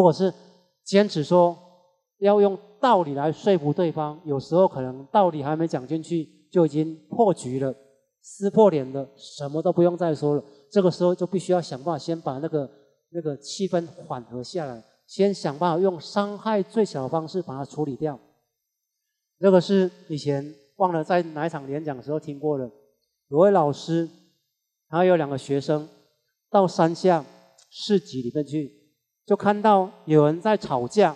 如果是坚持说要用道理来说服对方，有时候可能道理还没讲进去，就已经破局了，撕破脸了，什么都不用再说了。这个时候就必须要想办法先把那个那个气氛缓和下来，先想办法用伤害最小的方式把它处理掉。这个是以前忘了在哪一场演讲的时候听过的，有位老师，他有两个学生到山下市集里面去，就看到有人在吵架，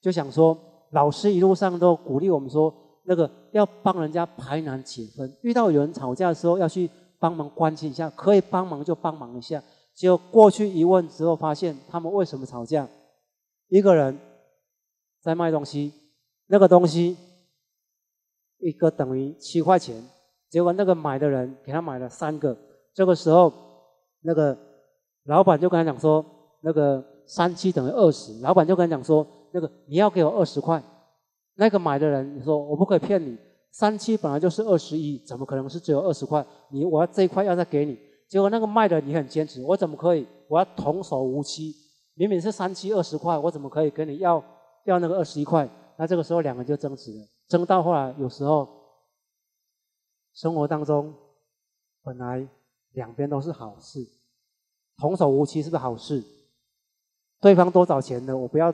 就想说老师一路上都鼓励我们说，那个要帮人家排难解纷，遇到有人吵架的时候要去。帮忙关心一下，可以帮忙就帮忙一下。结果过去一问之后，发现他们为什么吵架？一个人在卖东西，那个东西一个等于七块钱，结果那个买的人给他买了三个。这个时候，那个老板就跟他讲说：“那个三七等于二十。”老板就跟他讲说：“那个你要给我二十块。”那个买的人说：“我不可以骗你。”三七本来就是二十一，怎么可能是只有二十块？你我要这一块要再给你，结果那个卖的你很坚持，我怎么可以？我要童叟无欺，明明是三七二十块，我怎么可以跟你要要那个二十一块？那这个时候两个就争执了，争到后来有时候生活当中本来两边都是好事，童叟无欺是不是好事？对方多少钱呢，我不要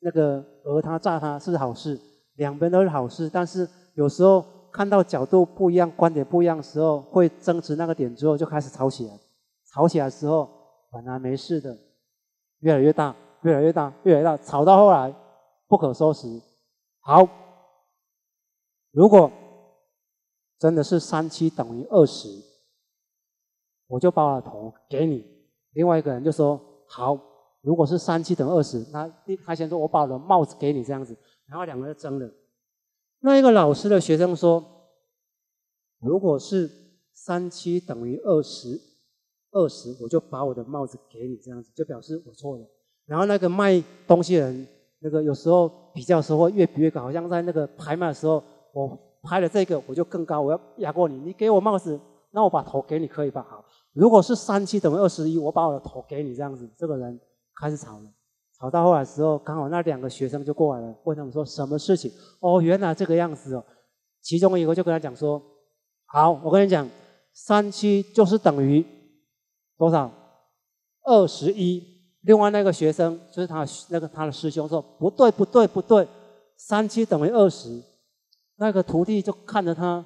那个讹他诈他，是好事，两边都是好事，但是。有时候看到角度不一样、观点不一样的时候，会争执那个点之后就开始吵起来。吵起来之后本来没事的，越来越大，越来越大，越来越大，吵到后来不可收拾。好，如果真的是三七等于二十，我就把我的头给你。另外一个人就说：“好，如果是三七等于二十，那他先说我把我的帽子给你这样子。”然后两个人争了。那一个老师的学生说：“如果是三七等于二十，二十我就把我的帽子给你，这样子就表示我错了。”然后那个卖东西人，那个有时候比较时候越比越高，好像在那个拍卖的时候，我拍了这个我就更高，我要压过你。你给我帽子，那我把头给你可以吧？好，如果是三七等于二十一，我把我的头给你，这样子，这个人开始吵了。吵到后来的时候，刚好那两个学生就过来了，问他们说什么事情？哦，原来这个样子哦。其中一个就跟他讲说：“好，我跟你讲，三七就是等于多少？二十一。”另外那个学生就是他那个他的师兄说：“不对，不对，不对，三七等于二十。”那个徒弟就看着他，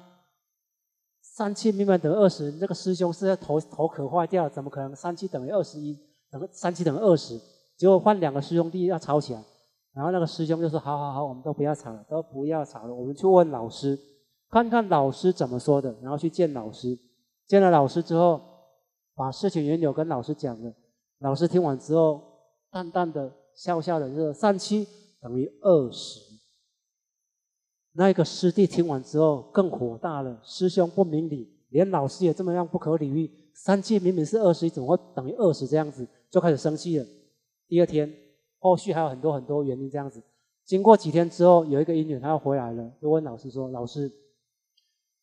三七明明等于二十，那个师兄是在头头壳坏掉，怎么可能三七等于二十一？等三七等于二十？结果换两个师兄弟要吵起来，然后那个师兄就说：“好好好，我们都不要吵了，都不要吵了，我们去问老师，看看老师怎么说的。”然后去见老师，见了老师之后，把事情缘由跟老师讲了。老师听完之后，淡淡的笑笑的就说：“三七等于二十。”那个师弟听完之后更火大了，师兄不明理，连老师也这么样不可理喻。三七明明是二十，怎么会等于二十？这样子就开始生气了。第二天，后续还有很多很多原因这样子。经过几天之后，有一个姻缘他要回来了，就问老师说：“老师，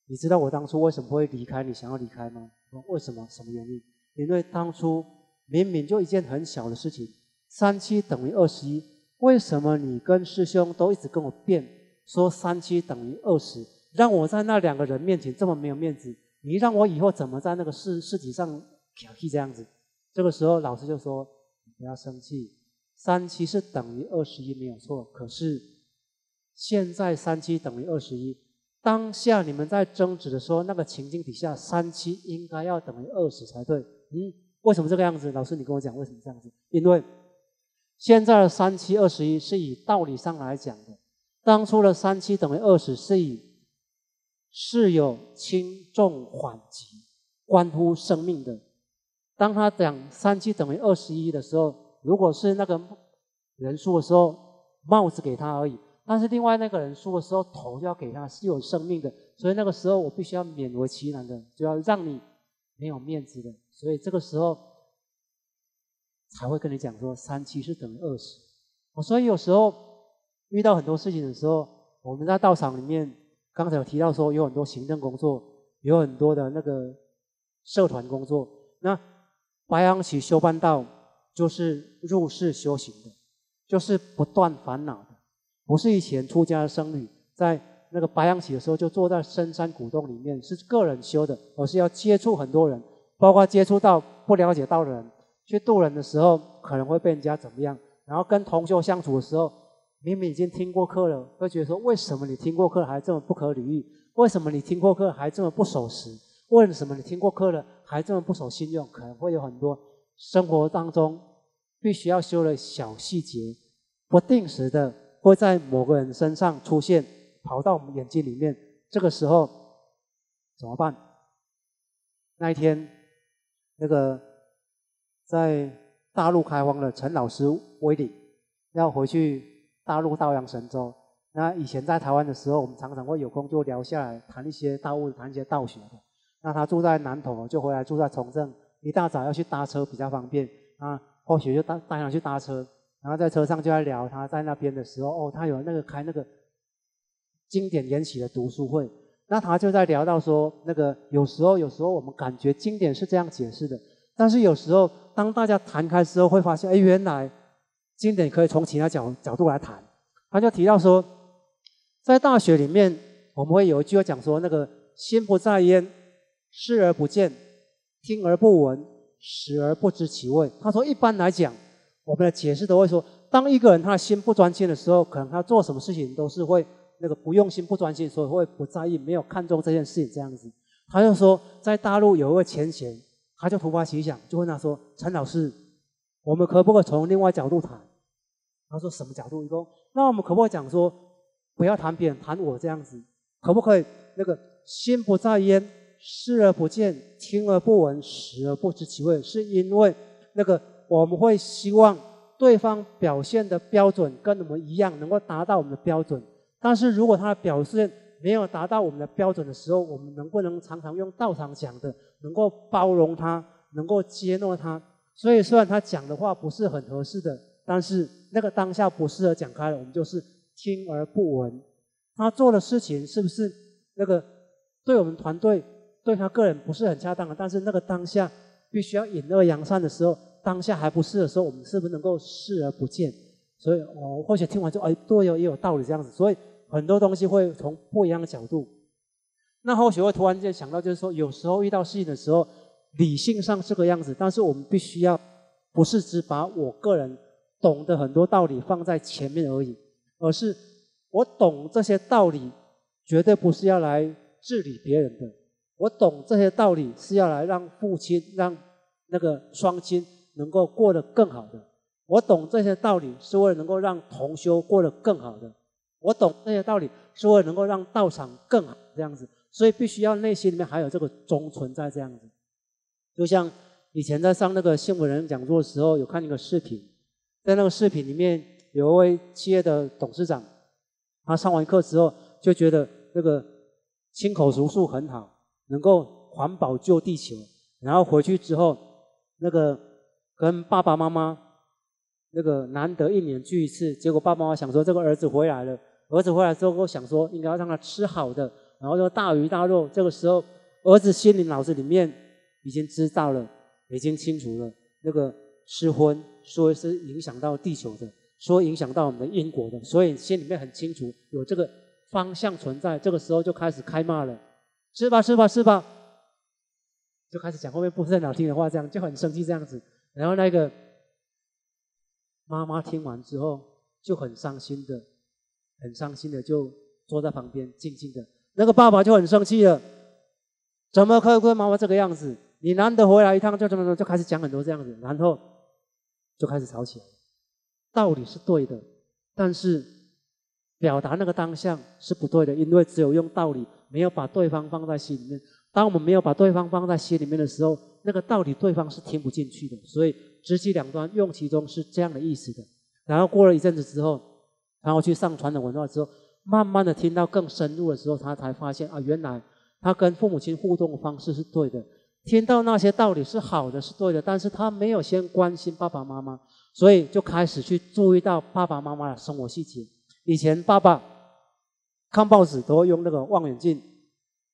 你知道我当初为什么会离开你？想要离开吗？”说：“为什么？什么原因？”因为当初明明就一件很小的事情，三七等于二十一，为什么你跟师兄都一直跟我辩，说三七等于二十，让我在那两个人面前这么没有面子？你让我以后怎么在那个市市集上挑剔这样子？这个时候，老师就说。不要生气，三七是等于二十一没有错。可是现在三七等于二十一，当下你们在争执的时候，那个情境底下，三七应该要等于二十才对。嗯，为什么这个样子？老师，你跟我讲为什么这样子？因为现在的三七二十一是以道理上来讲的，当初的三七等于二十是以是有轻重缓急，关乎生命的。当他讲三七等于二十一的时候，如果是那个人数的时候，帽子给他而已；但是另外那个人数的时候，头就要给他，是有生命的。所以那个时候我必须要勉为其难的，就要让你没有面子的。所以这个时候才会跟你讲说，三七是等于二十。我所以有时候遇到很多事情的时候，我们在道场里面，刚才有提到说有很多行政工作，有很多的那个社团工作，那。白羊起修办道就是入世修行的，就是不断烦恼的，不是以前出家的僧侣在那个白羊起的时候就坐在深山古洞里面是个人修的，而是要接触很多人，包括接触到不了解道的人，去渡人的时候可能会被人家怎么样，然后跟同修相处的时候，明明已经听过课了，会觉得说为什么你听过课还这么不可理喻？为什么你听过课还这么不守时？为什么你听过课了还这么不守信用？可能会有很多生活当中必须要修的小细节，不定时的会在某个人身上出现，跑到我们眼睛里面。这个时候怎么办？那一天，那个在大陆开荒的陈老师威利要回去大陆道阳神州。那以前在台湾的时候，我们常常会有空就聊下来，谈一些道物，谈一些道学的。那他住在南投，就回来住在崇正。一大早要去搭车比较方便，啊，或许就带带上去搭车，然后在车上就在聊他在那边的时候，哦，他有那个开那个经典研习的读书会。那他就在聊到说，那个有时候有时候我们感觉经典是这样解释的，但是有时候当大家谈开之后，会发现，哎，原来经典可以从其他角角度来谈。他就提到说，在大学里面，我们会有一句话讲说，那个心不在焉。视而不见，听而不闻，食而不知其味。他说，一般来讲，我们的解释都会说，当一个人他的心不专心的时候，可能他做什么事情都是会那个不用心、不专心，所以会不在意，没有看重这件事情这样子。他就说，在大陆有一位前贤，他就突发奇想，就问他说：“陈老师，我们可不可以从另外角度谈？”他说：“什么角度？”一共，那我们可不可以讲说，不要谈别人，谈我这样子，可不可以？那个心不在焉。视而不见，听而不闻，食而不知其味，是因为那个我们会希望对方表现的标准跟我们一样，能够达到我们的标准。但是如果他的表现没有达到我们的标准的时候，我们能不能常常用道场讲的，能够包容他，能够接纳他？所以虽然他讲的话不是很合适的，但是那个当下不适合讲开了，我们就是听而不闻。他做的事情是不是那个对我们团队？对他个人不是很恰当的，但是那个当下必须要引恶扬善的时候，当下还不是的时候，我们是不是能够视而不见？所以，我或许听完之后，哎，对哦，也有道理这样子。所以很多东西会从不一样的角度。那或许会突然间想到，就是说，有时候遇到事情的时候，理性上是个样子，但是我们必须要不是只把我个人懂得很多道理放在前面而已，而是我懂这些道理，绝对不是要来治理别人的。我懂这些道理是要来让父亲、让那个双亲能够过得更好的。我懂这些道理是为了能够让同修过得更好的。我懂这些道理是为了能够让道场更好这样子。所以必须要内心里面还有这个忠存在这样子。就像以前在上那个新闻人讲座的时候，有看一个视频，在那个视频里面有一位企业的董事长，他上完课之后就觉得那个亲口述数很好。能够环保救地球，然后回去之后，那个跟爸爸妈妈那个难得一年聚一次，结果爸爸妈妈想说这个儿子回来了，儿子回来之后想说应该要让他吃好的，然后说大鱼大肉。这个时候儿子心里脑子里面已经知道了，已经清楚了，那个吃荤说是影响到地球的，说影响到我们的因果的，所以心里面很清楚有这个方向存在。这个时候就开始开骂了。吃吧，吃吧，吃吧，就开始讲后面不是很好听的话，这样就很生气这样子。然后那个妈妈听完之后就很伤心的，很伤心的就坐在旁边静静的。那个爸爸就很生气了，怎么可以跟妈妈这个样子？你难得回来一趟就怎么怎么，就开始讲很多这样子，然后就开始吵起来。道理是对的，但是表达那个当下是不对的，因为只有用道理。没有把对方放在心里面。当我们没有把对方放在心里面的时候，那个道理对方是听不进去的。所以直其两端，用其中是这样的意思的。然后过了一阵子之后，然后去上传统文化之后，慢慢的听到更深入的时候，他才发现啊，原来他跟父母亲互动的方式是对的，听到那些道理是好的，是对的。但是他没有先关心爸爸妈妈，所以就开始去注意到爸爸妈妈的生活细节。以前爸爸。看报纸都会用那个望远镜，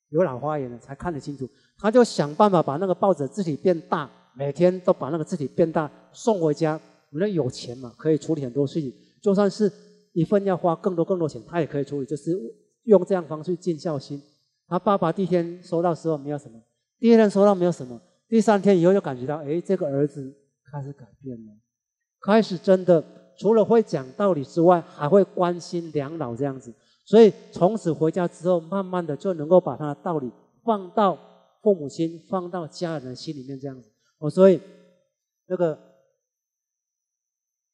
有老花眼的才看得清楚。他就想办法把那个报纸字体变大，每天都把那个字体变大送回家。我们有钱嘛，可以处理很多事情。就算是一份要花更多更多钱，他也可以处理，就是用这样方式尽孝心。他爸爸第一天收到时候没有什么，第二天收到没有什么，第三天以后就感觉到，哎，这个儿子开始改变了，开始真的除了会讲道理之外，还会关心两老这样子。所以从此回家之后，慢慢的就能够把他的道理放到父母亲、放到家人的心里面这样子。哦，所以那个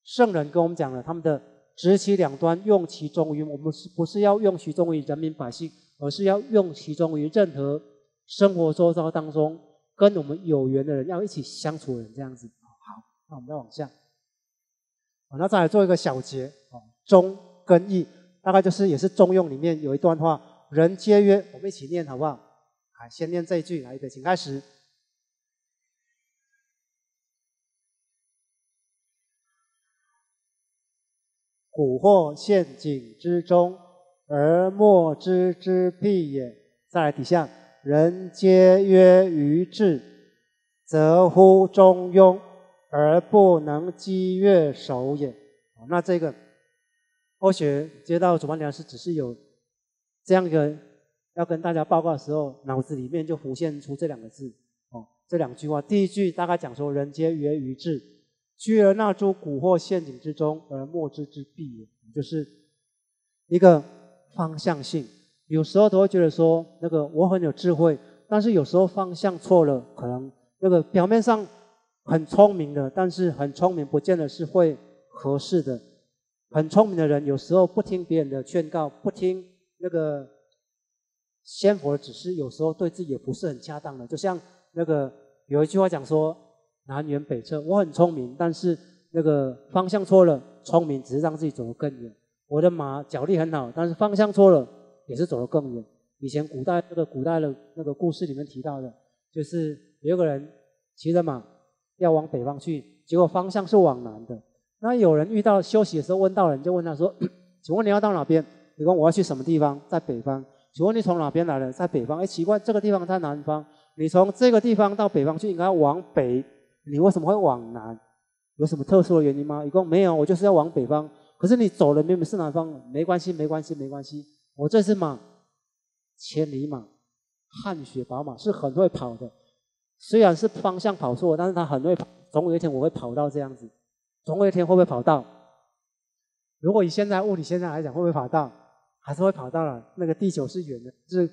圣人跟我们讲了，他们的执其两端，用其中于我们是不是要用其中于人民百姓，而是要用其中于任何生活周遭当中跟我们有缘的人，要一起相处的人这样子。好，那我们再往下。好，那再来做一个小结。哦，忠跟义。大概就是也是《中庸》里面有一段话：“人皆曰”，我们一起念好不好？来，先念这一句，来，一个，请开始。蛊惑陷阱之中，而莫知之辟也。再来底下：“人皆曰愚智，则乎中庸，而不能积越守也。”那这个。或许接到主办讲师只是有这样一个要跟大家报告的时候，脑子里面就浮现出这两个字哦，这两句话。第一句大概讲说：“人皆曰愚智，居而纳诸蛊惑陷阱之中，而莫知之弊也。”就是一个方向性。有时候都会觉得说，那个我很有智慧，但是有时候方向错了，可能那个表面上很聪明的，但是很聪明不见得是会合适的。很聪明的人，有时候不听别人的劝告，不听那个仙佛的指示，有时候对自己也不是很恰当的。就像那个有一句话讲说：“南辕北辙。”我很聪明，但是那个方向错了，聪明只是让自己走得更远。我的马脚力很好，但是方向错了，也是走得更远。以前古代那个古代的那个故事里面提到的，就是有个人骑着马要往北方去，结果方向是往南的。那有人遇到休息的时候问到人，就问他说：“请问你要到哪边？”你说：“我要去什么地方？在北方。”请问你从哪边来的？在北方。哎，奇怪，这个地方在南方。你从这个地方到北方去，应该往北。你为什么会往南？有什么特殊的原因吗？一共没有，我就是要往北方。可是你走的明明是南方，没关系，没关系，没关系。我这只马，千里马，汗血宝马，是很会跑的。虽然是方向跑错，但是它很会跑。总有一天我会跑到这样子。总有一天会不会跑到？如果以现在物理现象来讲，会不会跑到？还是会跑到了。那个地球是圆的，是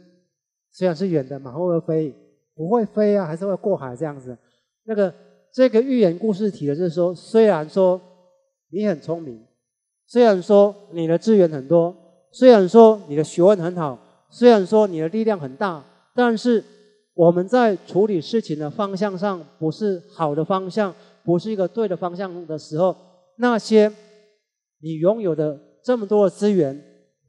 虽然是圆的，马会不会飞？不会飞啊，还是会过海这样子。那个这个寓言故事提的就是说，虽然说你很聪明，虽然说你的资源很多，虽然说你的学问很好，虽然说你的力量很大，但是我们在处理事情的方向上不是好的方向。不是一个对的方向的时候，那些你拥有的这么多的资源，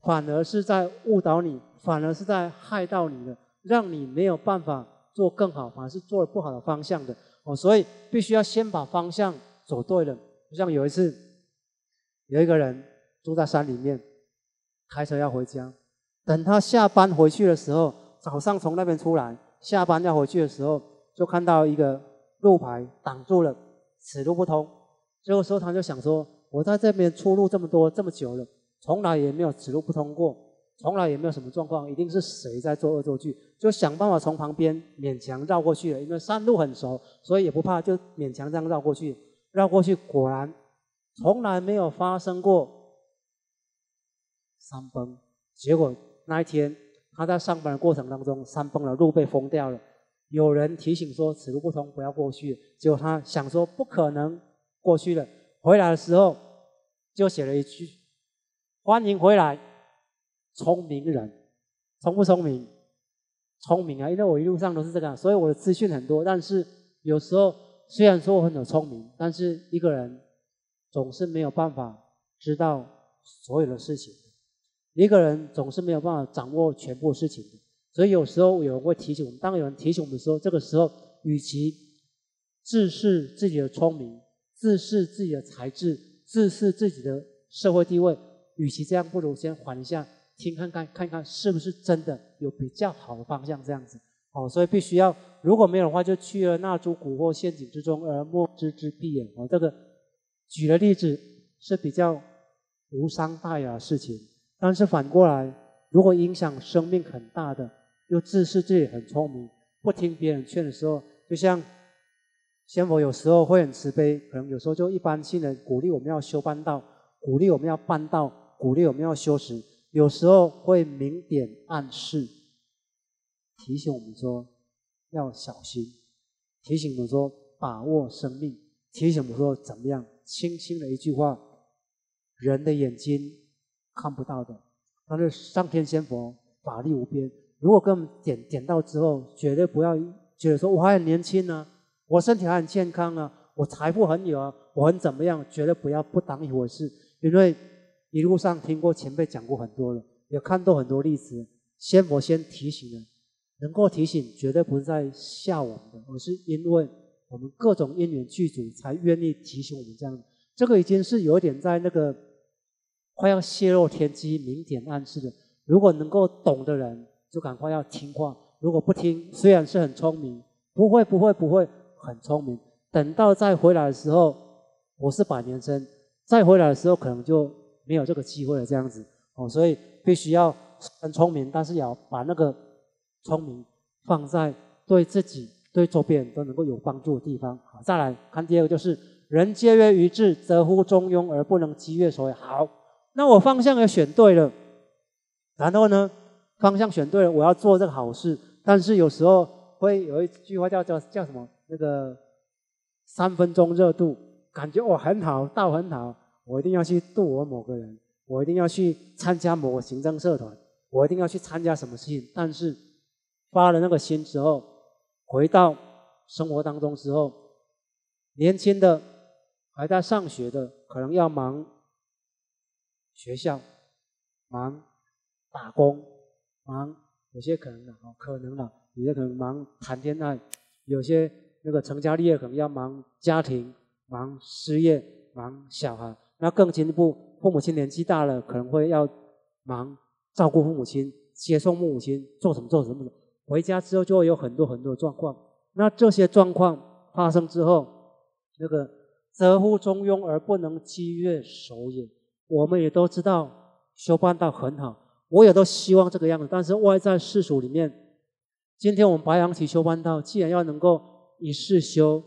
反而是在误导你，反而是在害到你的，让你没有办法做更好，反而是做了不好的方向的哦。所以必须要先把方向走对了。就像有一次，有一个人住在山里面，开车要回家，等他下班回去的时候，早上从那边出来，下班要回去的时候，就看到一个路牌挡住了。此路不通，这个时候他就想说：“我在这边出入这么多这么久了，从来也没有此路不通过，从来也没有什么状况，一定是谁在做恶作剧？”就想办法从旁边勉强绕过去了，因为山路很熟，所以也不怕，就勉强这样绕过去。绕过去，果然从来没有发生过山崩。结果那一天他在上班的过程当中，山崩了，路被封掉了。有人提醒说此路不通，不要过去。结果他想说不可能过去了。回来的时候就写了一句：“欢迎回来，聪明人。”聪不聪明？聪明啊！因为我一路上都是这个，所以我的资讯很多。但是有时候虽然说我很有聪明，但是一个人总是没有办法知道所有的事情。一个人总是没有办法掌握全部事情的。所以有时候有人会提醒我们，当有人提醒我们的时候，这个时候与其自视自己的聪明、自视自己的才智、自视自己的社会地位，与其这样，不如先缓一下，听看看看看是不是真的有比较好的方向这样子。哦，所以必须要，如果没有的话，就去了那株蛊惑陷阱之中而莫知之必也。哦，这个举的例子是比较无伤大雅的事情。但是反过来，如果影响生命很大的，又自视自己很聪明，不听别人劝的时候，就像仙佛有时候会很慈悲，可能有时候就一般性的鼓励我们要修半道，鼓励我们要办道，鼓励我们要修持，有时候会明点暗示，提醒我们说要小心，提醒我们说把握生命，提醒我们说怎么样，轻轻的一句话，人的眼睛看不到的，但是上天仙佛法力无边。如果跟我们点点到之后，绝对不要觉得说我还很年轻呢，我身体还很健康啊，我财富很有啊，我很怎么样？绝对不要不当一回事，因为一路上听过前辈讲过很多了，也看到很多例子。先佛先提醒了，能够提醒，绝对不是在吓我们的，而是因为我们各种因缘具足，才愿意提醒我们这样。这个已经是有点在那个快要泄露天机、明点暗示的。如果能够懂的人。就赶快要听话，如果不听，虽然是很聪明，不会不会不会很聪明，等到再回来的时候，我是百年生，再回来的时候可能就没有这个机会了，这样子哦，所以必须要很聪明，但是要把那个聪明放在对自己、对周边都能够有帮助的地方。好，再来看第二个，就是人皆曰愚智，则乎中庸而不能积越所谓。好，那我方向也选对了，然后呢？方向选对了，我要做这个好事，但是有时候会有一句话叫叫叫什么？那个三分钟热度，感觉我很好，道很好，我一定要去度我某个人，我一定要去参加某个行政社团，我一定要去参加什么事情。但是发了那个心之后，回到生活当中之后，年轻的还在上学的，可能要忙学校，忙打工。忙，有些可能的哦，可能的，有些可能忙谈恋爱，有些那个成家立业可能要忙家庭、忙事业、忙小孩。那更进一步，父母亲年纪大了，可能会要忙照顾父母亲、接送父母亲、做什么做什么。回家之后就会有很多很多的状况。那这些状况发生之后，那个则乎中庸而不能积越守也。我们也都知道修办道很好。我也都希望这个样子，但是外在世俗里面，今天我们白羊起修班道，既然要能够一世修，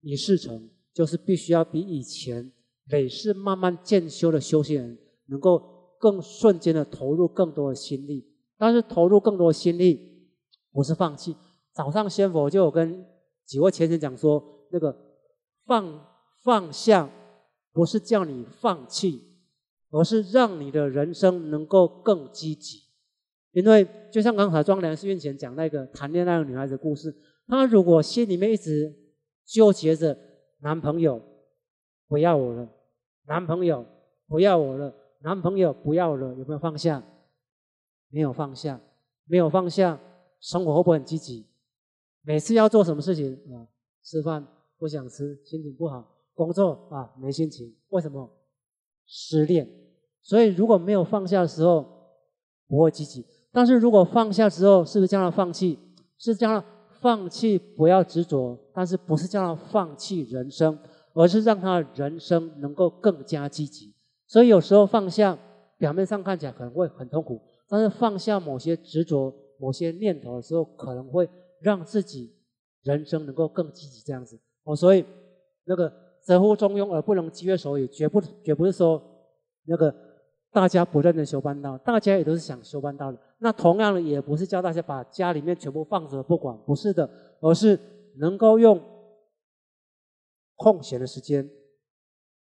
一世成，就是必须要比以前累世慢慢渐修的修行人，能够更瞬间的投入更多的心力。但是投入更多的心力，不是放弃。早上仙佛就有跟几位前人讲说，那个放放下，不是叫你放弃。而是让你的人生能够更积极，因为就像刚才庄良寺院前讲那个谈恋爱的女孩子故事，她如果心里面一直纠结着男朋友不要我了，男朋友不要我了，男朋友不要了，有没有放下？没有放下，没有放下，生活会不会很积极？每次要做什么事情啊？吃饭不想吃，心情不好；工作啊没心情，为什么？失恋。所以，如果没有放下的时候，不会积极；但是如果放下之后，是不是叫他放弃？是叫他放弃，不要执着，但是不是叫他放弃人生，而是让他人生能够更加积极。所以有时候放下，表面上看起来可能会很痛苦，但是放下某些执着、某些念头的时候，可能会让自己人生能够更积极。这样子哦，所以那个则乎中庸而不能积越守也，绝不绝不是说那个。大家不认真修班道，大家也都是想修班道的。那同样的，也不是叫大家把家里面全部放着不管，不是的，而是能够用空闲的时间、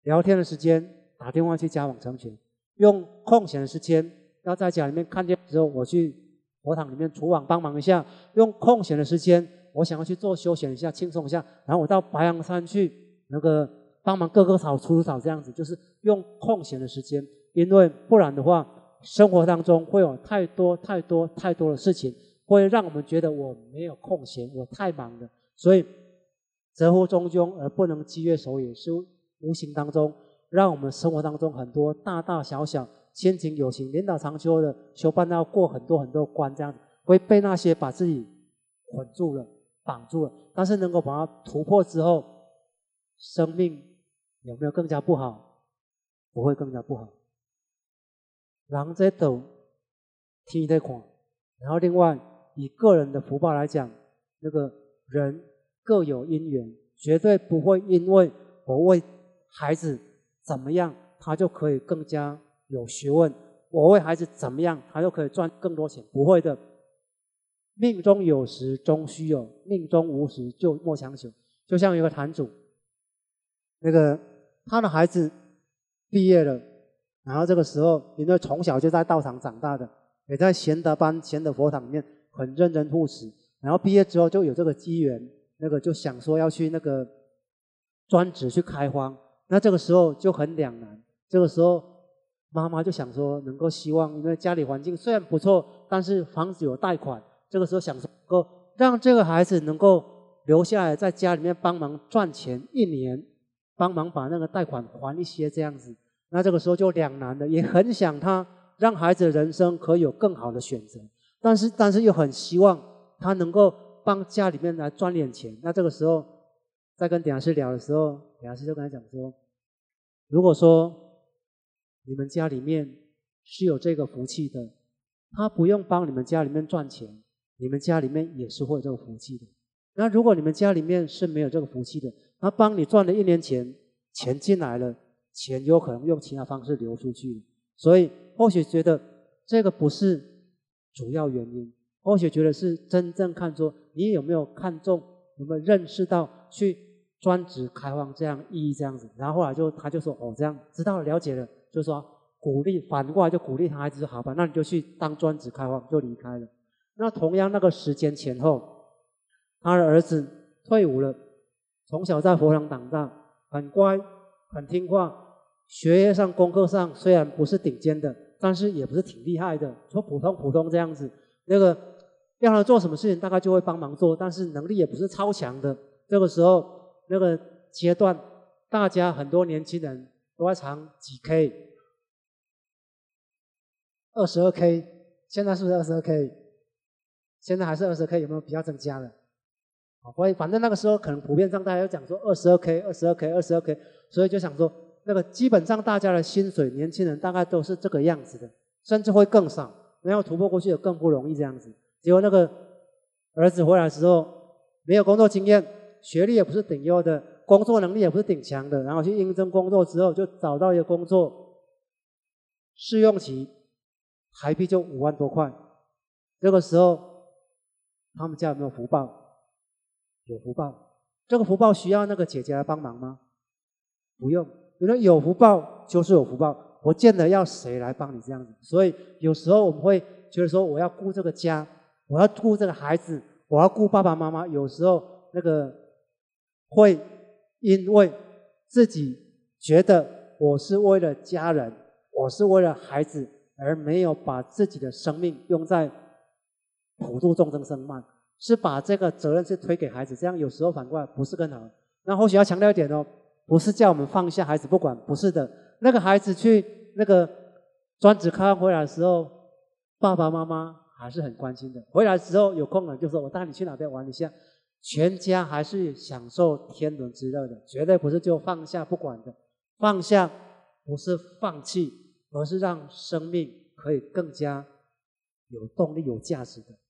聊天的时间、打电话去加网成群，用空闲的时间要在家里面看见之后，我去佛堂里面厨房帮忙一下；用空闲的时间，我想要去做休闲一下、轻松一下，然后我到白羊山去那个帮忙割割草、除除草，这样子就是用空闲的时间。因为不然的话，生活当中会有太多太多太多的事情，会让我们觉得我没有空闲，我太忙了。所以，则乎中庸而不能积月守也，是无形当中让我们生活当中很多大大小小、亲情友情、领导长修的修办要过很多很多关，这样会被那些把自己捆住了、绑住了。但是能够把它突破之后，生命有没有更加不好？不会更加不好。人在抖，天在狂。然后另外以个人的福报来讲，那个人各有因缘，绝对不会因为我为孩子怎么样，他就可以更加有学问；我为孩子怎么样，他就可以赚更多钱，不会的。命中有时终须有，命中无时就莫强求。就像一个坛主，那个他的孩子毕业了。然后这个时候，因为从小就在道场长大的，也在贤德班、贤德佛堂里面很认真护持。然后毕业之后就有这个机缘，那个就想说要去那个专职去开荒。那这个时候就很两难。这个时候妈妈就想说，能够希望，因为家里环境虽然不错，但是房子有贷款。这个时候想说，能够让这个孩子能够留下来在家里面帮忙赚钱一年，帮忙把那个贷款还一些这样子。那这个时候就两难了，也很想他让孩子的人生可以有更好的选择，但是但是又很希望他能够帮家里面来赚点钱。那这个时候在跟点老师聊的时候，点老师就跟他讲说：如果说你们家里面是有这个福气的，他不用帮你们家里面赚钱，你们家里面也是会有这个福气的。那如果你们家里面是没有这个福气的，他帮你赚了一年钱，钱进来了。钱有可能用其他方式流出去，所以或许觉得这个不是主要原因，或许觉得是真正看出你有没有看中，有没有认识到去专职开荒这样意义这样子，然后后来就他就说哦这样知道了了解了，就说鼓励反过来就鼓励他孩子好吧，那你就去当专职开荒就离开了。那同样那个时间前后，他的儿子退伍了，从小在佛堂长大，很乖。很听话，学业上、功课上虽然不是顶尖的，但是也不是挺厉害的，说普通普通这样子。那个让他做什么事情，大概就会帮忙做，但是能力也不是超强的。这个时候，那个阶段，大家很多年轻人都在尝几 K，二十二 K，现在是不是二十二 K？现在还是二十 K，有没有比较增加了？所以反正那个时候可能普遍上大家讲说二十二 K、二十二 K、二十二 K，所以就想说那个基本上大家的薪水，年轻人大概都是这个样子的，甚至会更少，然后突破过去也更不容易这样子。结果那个儿子回来之后，没有工作经验，学历也不是顶优的，工作能力也不是顶强的，然后去应征工作之后就找到一个工作，试用期台币就五万多块。这个时候他们家有没有福报？有福报，这个福报需要那个姐姐来帮忙吗？不用，因为有福报就是有福报，不见得要谁来帮你这样子。所以有时候我们会觉得说，我要顾这个家，我要顾这个孩子，我要顾爸爸妈妈。有时候那个会因为自己觉得我是为了家人，我是为了孩子，而没有把自己的生命用在普度众生生慢。是把这个责任是推给孩子，这样有时候反过来不是更好。那或许要强调一点哦，不是叫我们放下孩子不管，不是的。那个孩子去那个专职开回来的时候，爸爸妈妈还是很关心的。回来之后有空了就说我带你去哪边玩一下，全家还是享受天伦之乐的，绝对不是就放下不管的。放下不是放弃，而是让生命可以更加有动力、有价值的。